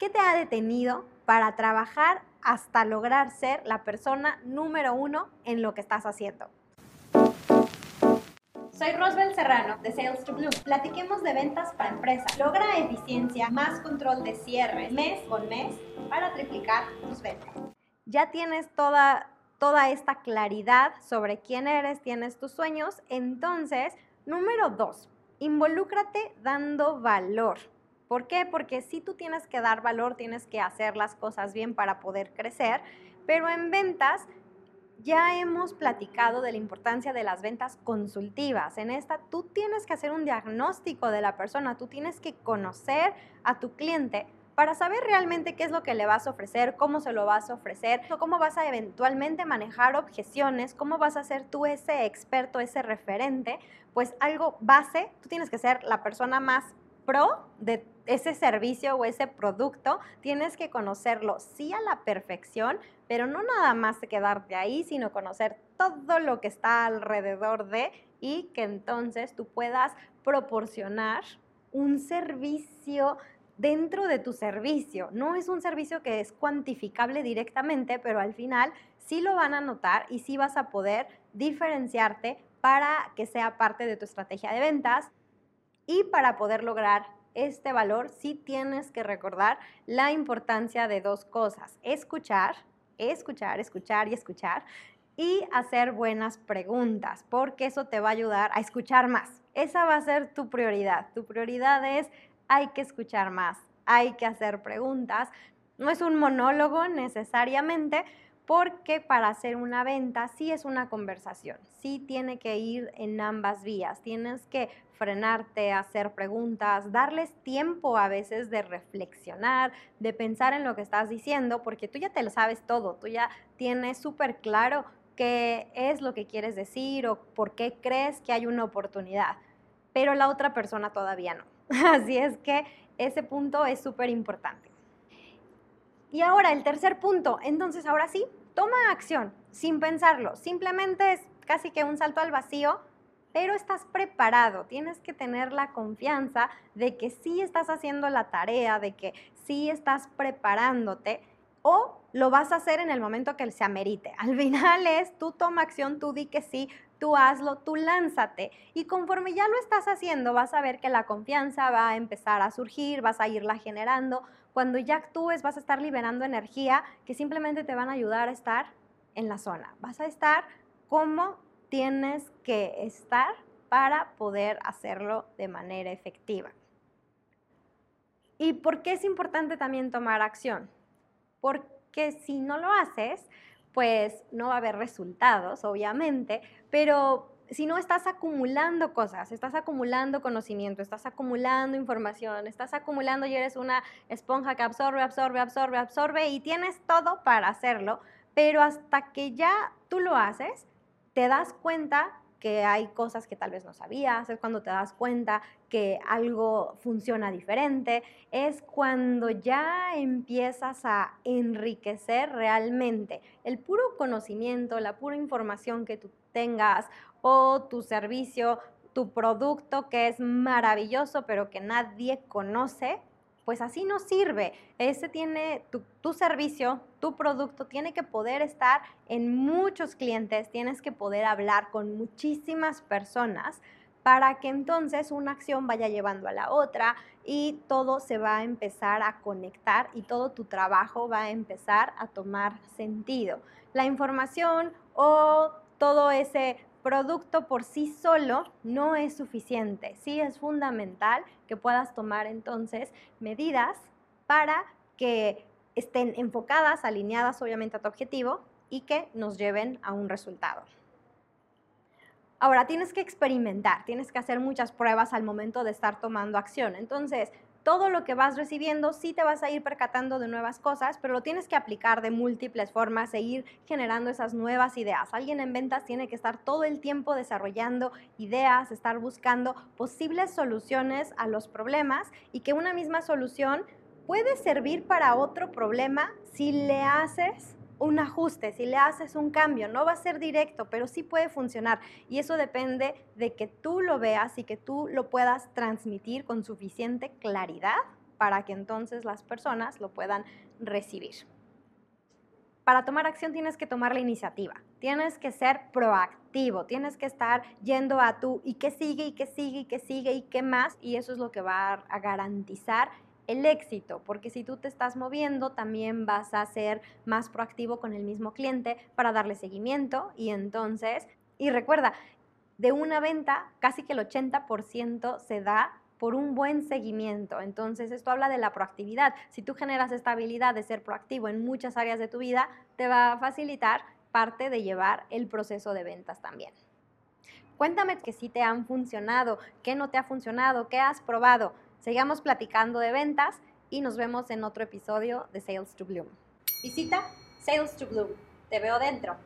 ¿Qué te ha detenido para trabajar hasta lograr ser la persona número uno en lo que estás haciendo? Soy Rosbel Serrano de Sales to Blue. Platiquemos de ventas para empresas. Logra eficiencia, más control de cierre mes con mes para triplicar tus ventas. Ya tienes toda, toda esta claridad sobre quién eres, tienes tus sueños. Entonces, número dos, involúcrate dando valor. ¿Por qué? Porque si tú tienes que dar valor, tienes que hacer las cosas bien para poder crecer, pero en ventas ya hemos platicado de la importancia de las ventas consultivas. En esta tú tienes que hacer un diagnóstico de la persona, tú tienes que conocer a tu cliente para saber realmente qué es lo que le vas a ofrecer, cómo se lo vas a ofrecer, cómo vas a eventualmente manejar objeciones, cómo vas a ser tú ese experto, ese referente, pues algo base, tú tienes que ser la persona más de ese servicio o ese producto, tienes que conocerlo sí a la perfección, pero no nada más quedarte ahí, sino conocer todo lo que está alrededor de y que entonces tú puedas proporcionar un servicio dentro de tu servicio. No es un servicio que es cuantificable directamente, pero al final sí lo van a notar y sí vas a poder diferenciarte para que sea parte de tu estrategia de ventas y para poder lograr este valor, sí tienes que recordar la importancia de dos cosas. Escuchar, escuchar, escuchar y escuchar. Y hacer buenas preguntas, porque eso te va a ayudar a escuchar más. Esa va a ser tu prioridad. Tu prioridad es, hay que escuchar más, hay que hacer preguntas. No es un monólogo necesariamente, porque para hacer una venta sí es una conversación, sí tiene que ir en ambas vías, tienes que frenarte, hacer preguntas, darles tiempo a veces de reflexionar, de pensar en lo que estás diciendo, porque tú ya te lo sabes todo, tú ya tienes súper claro qué es lo que quieres decir o por qué crees que hay una oportunidad, pero la otra persona todavía no. Así es que ese punto es súper importante. Y ahora el tercer punto, entonces ahora sí, toma acción sin pensarlo, simplemente es casi que un salto al vacío, pero estás preparado, tienes que tener la confianza de que sí estás haciendo la tarea, de que sí estás preparándote o lo vas a hacer en el momento que se amerite. Al final es, tú toma acción, tú di que sí, tú hazlo, tú lánzate. Y conforme ya lo estás haciendo, vas a ver que la confianza va a empezar a surgir, vas a irla generando, cuando ya actúes vas a estar liberando energía que simplemente te van a ayudar a estar en la zona. Vas a estar como tienes que estar para poder hacerlo de manera efectiva. ¿Y por qué es importante también tomar acción? Porque si no lo haces, pues no va a haber resultados, obviamente, pero si no estás acumulando cosas, estás acumulando conocimiento, estás acumulando información, estás acumulando y eres una esponja que absorbe, absorbe, absorbe, absorbe y tienes todo para hacerlo, pero hasta que ya tú lo haces, te das cuenta que hay cosas que tal vez no sabías, es cuando te das cuenta que algo funciona diferente, es cuando ya empiezas a enriquecer realmente el puro conocimiento, la pura información que tú tengas o tu servicio, tu producto que es maravilloso pero que nadie conoce, pues así no sirve. Ese tiene tu, servicio, tu producto tiene que poder estar en muchos clientes, tienes que poder hablar con muchísimas personas para que entonces una acción vaya llevando a la otra y todo se va a empezar a conectar y todo tu trabajo va a empezar a tomar sentido. La información o todo ese producto por sí solo no es suficiente. Sí es fundamental que puedas tomar entonces medidas para que estén enfocadas, alineadas obviamente a tu objetivo y que nos lleven a un resultado. Ahora, tienes que experimentar, tienes que hacer muchas pruebas al momento de estar tomando acción. Entonces, todo lo que vas recibiendo, sí te vas a ir percatando de nuevas cosas, pero lo tienes que aplicar de múltiples formas, seguir generando esas nuevas ideas. Alguien en ventas tiene que estar todo el tiempo desarrollando ideas, estar buscando posibles soluciones a los problemas y que una misma solución puede servir para otro problema si le haces un ajuste, si le haces un cambio, no va a ser directo, pero sí puede funcionar. Y eso depende de que tú lo veas y que tú lo puedas transmitir con suficiente claridad para que entonces las personas lo puedan recibir. Para tomar acción tienes que tomar la iniciativa, tienes que ser proactivo, tienes que estar yendo a tú y qué sigue y qué sigue y qué sigue y qué más y eso es lo que va a garantizar el éxito, porque si tú te estás moviendo, también vas a ser más proactivo con el mismo cliente para darle seguimiento y entonces, y recuerda, de una venta, casi que el 80% se da por un buen seguimiento. Entonces, esto habla de la proactividad. Si tú generas esta habilidad de ser proactivo en muchas áreas de tu vida, te va a facilitar parte de llevar el proceso de ventas también. Cuéntame que si te han funcionado, qué no te ha funcionado, qué has probado. Sigamos platicando de ventas y nos vemos en otro episodio de Sales to Bloom. Visita Sales to Bloom. Te veo dentro.